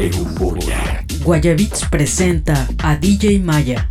Euforia. Guayabits presenta a DJ Maya.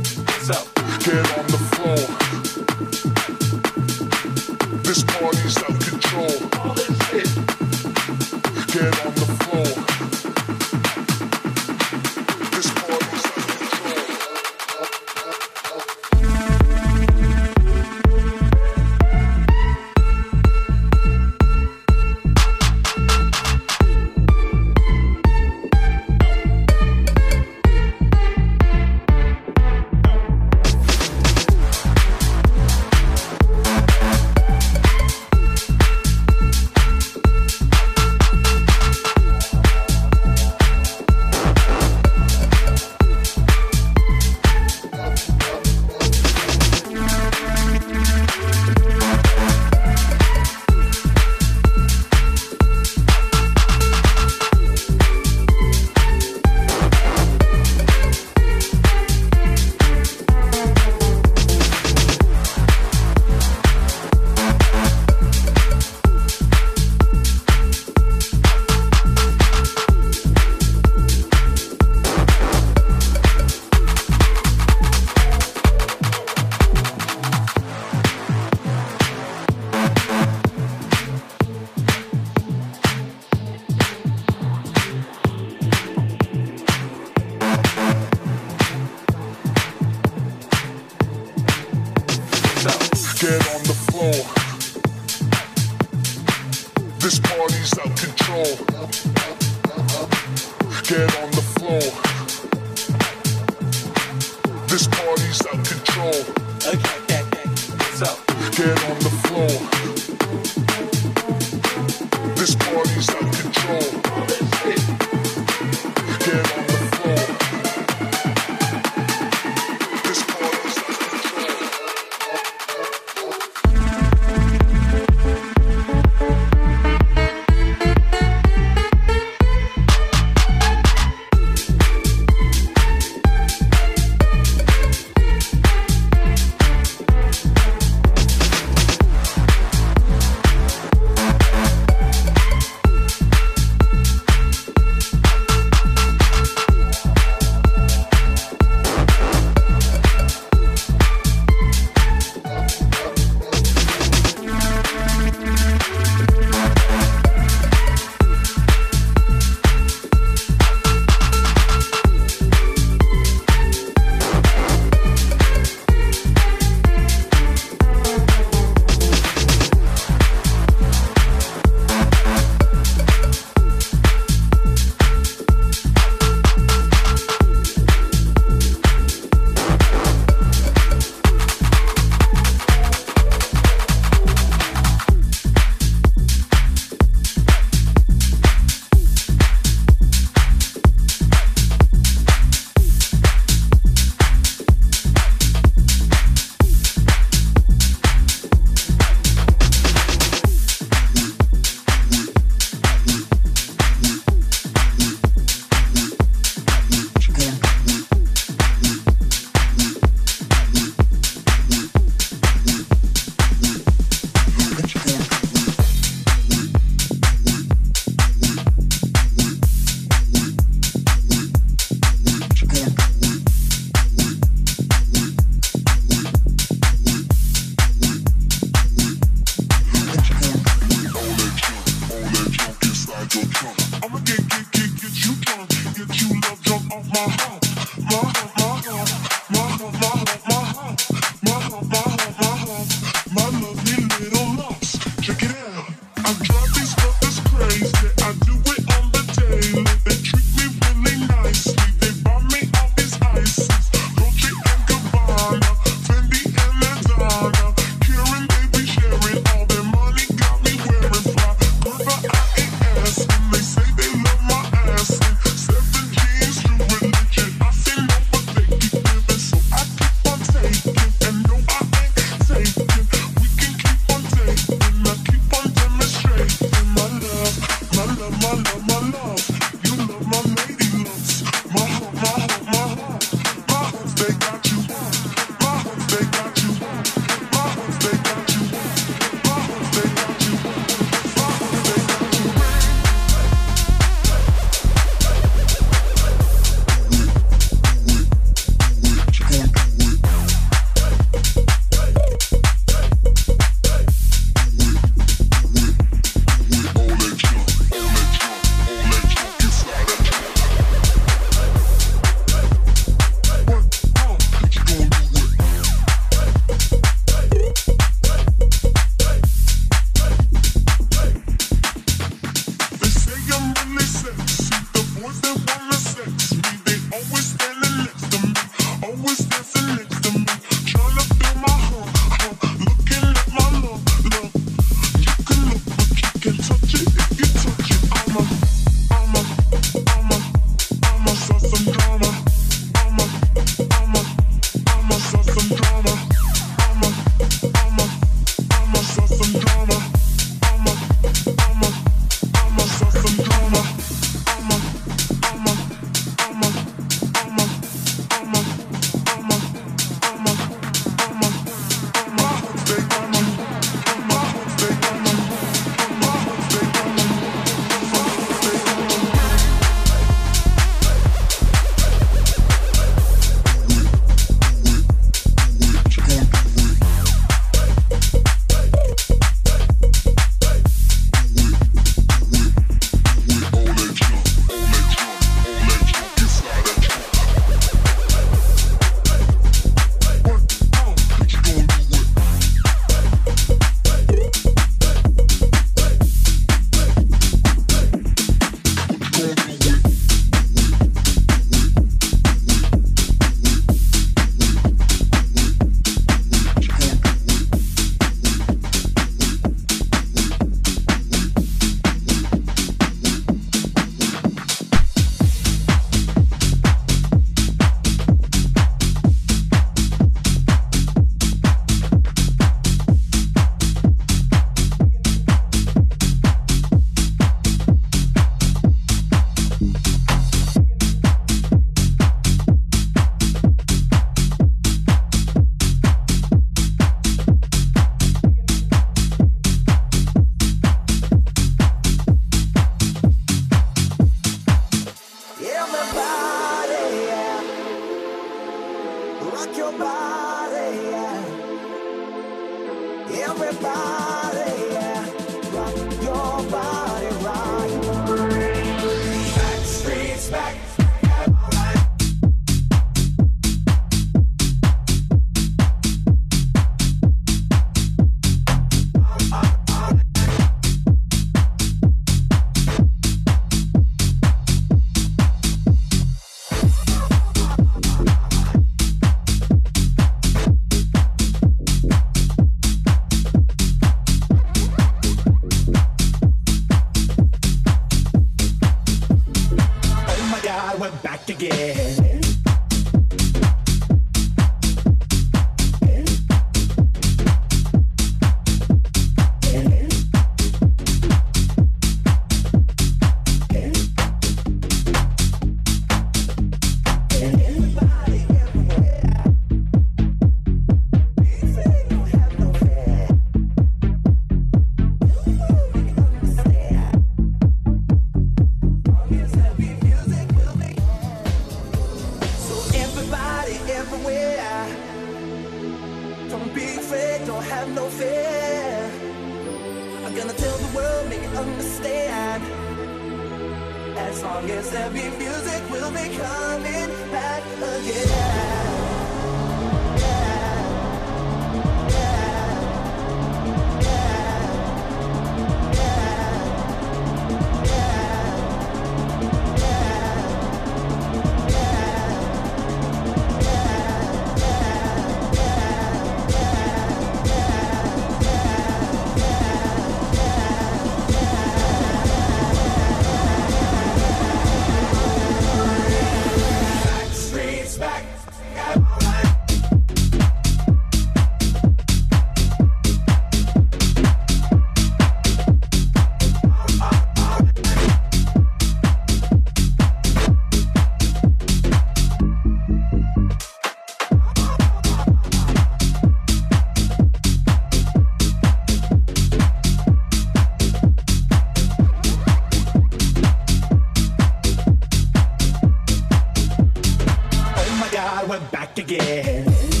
dance.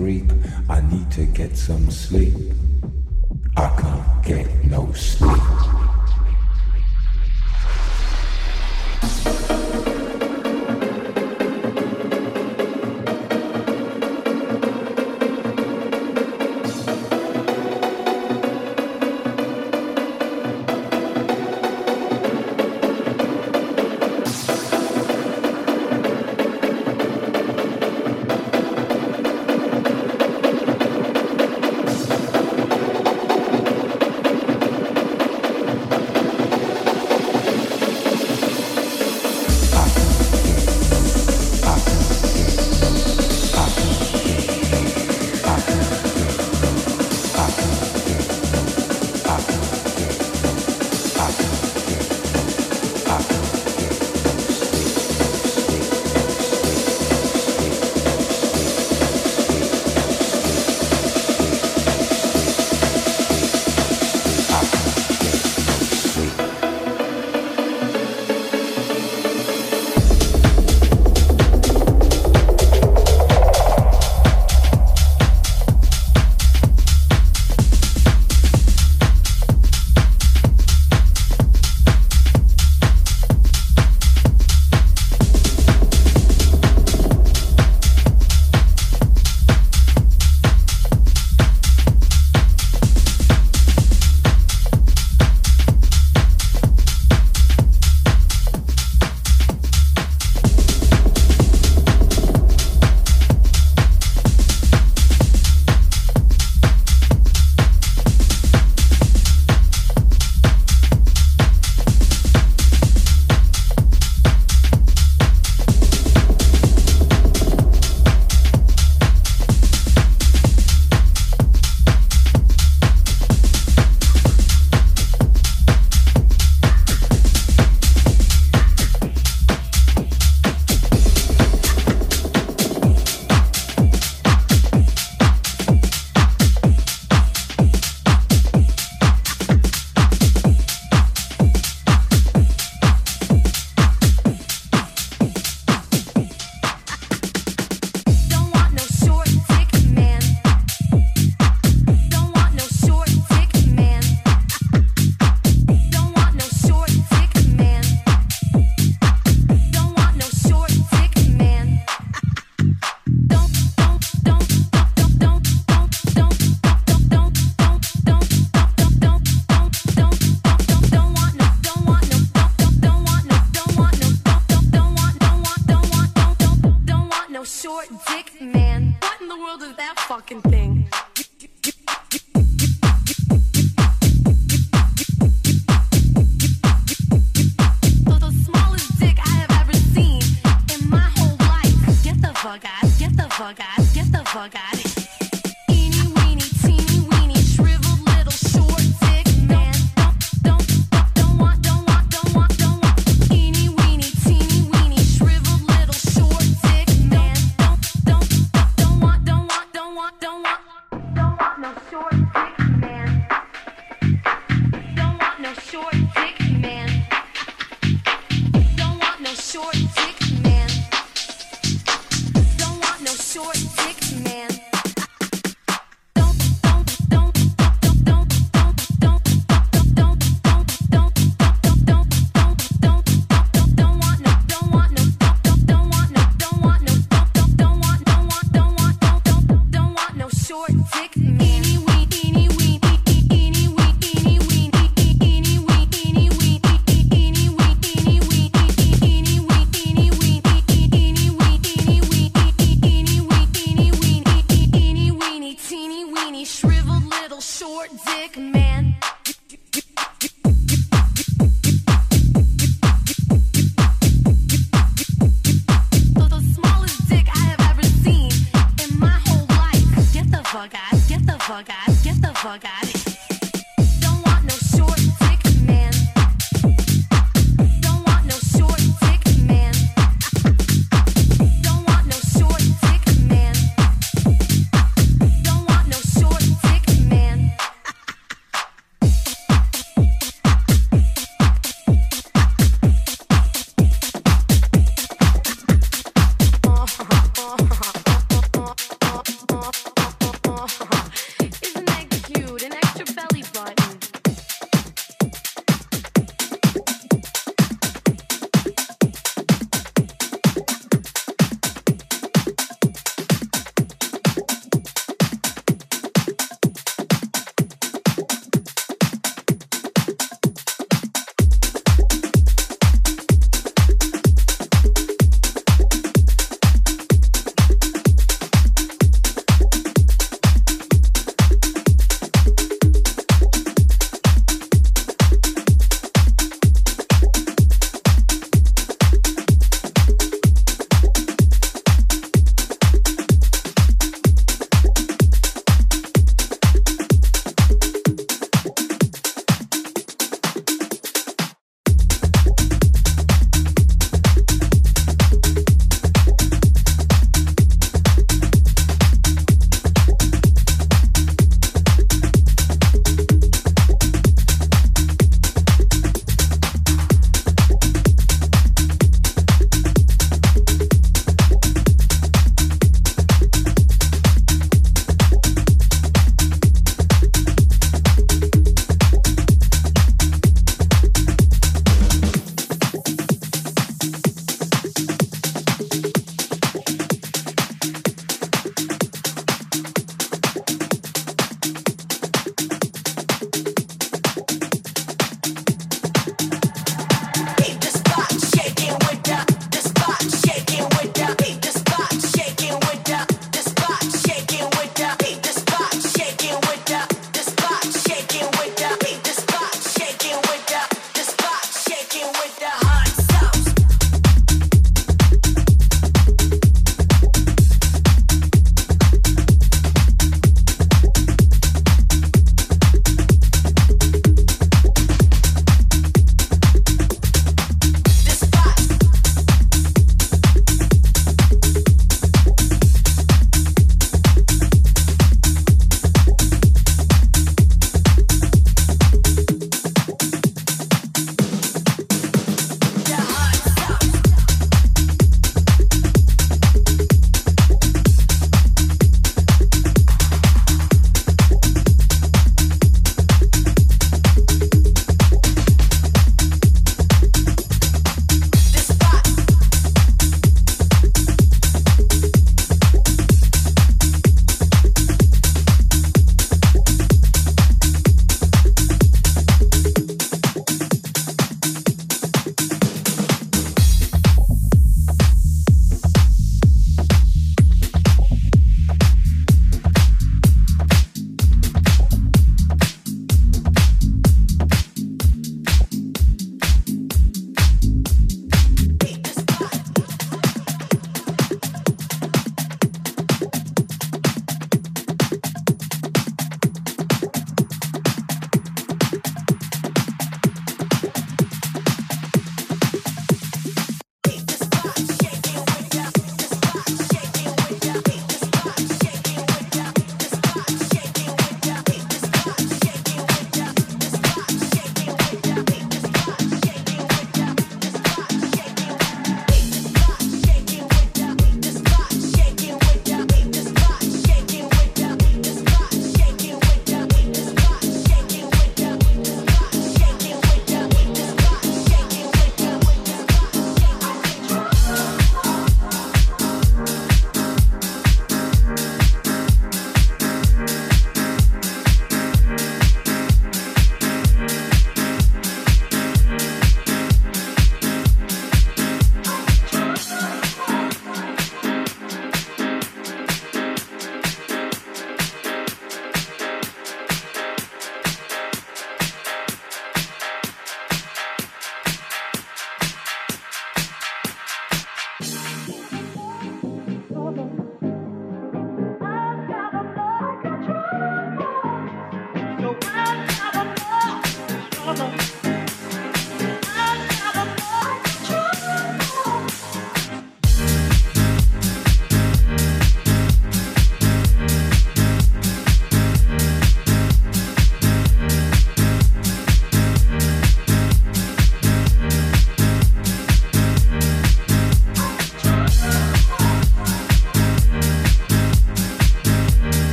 I need to get some sleep. shriveled little short dick man.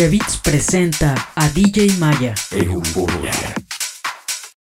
Guayabits presenta a DJ Maya.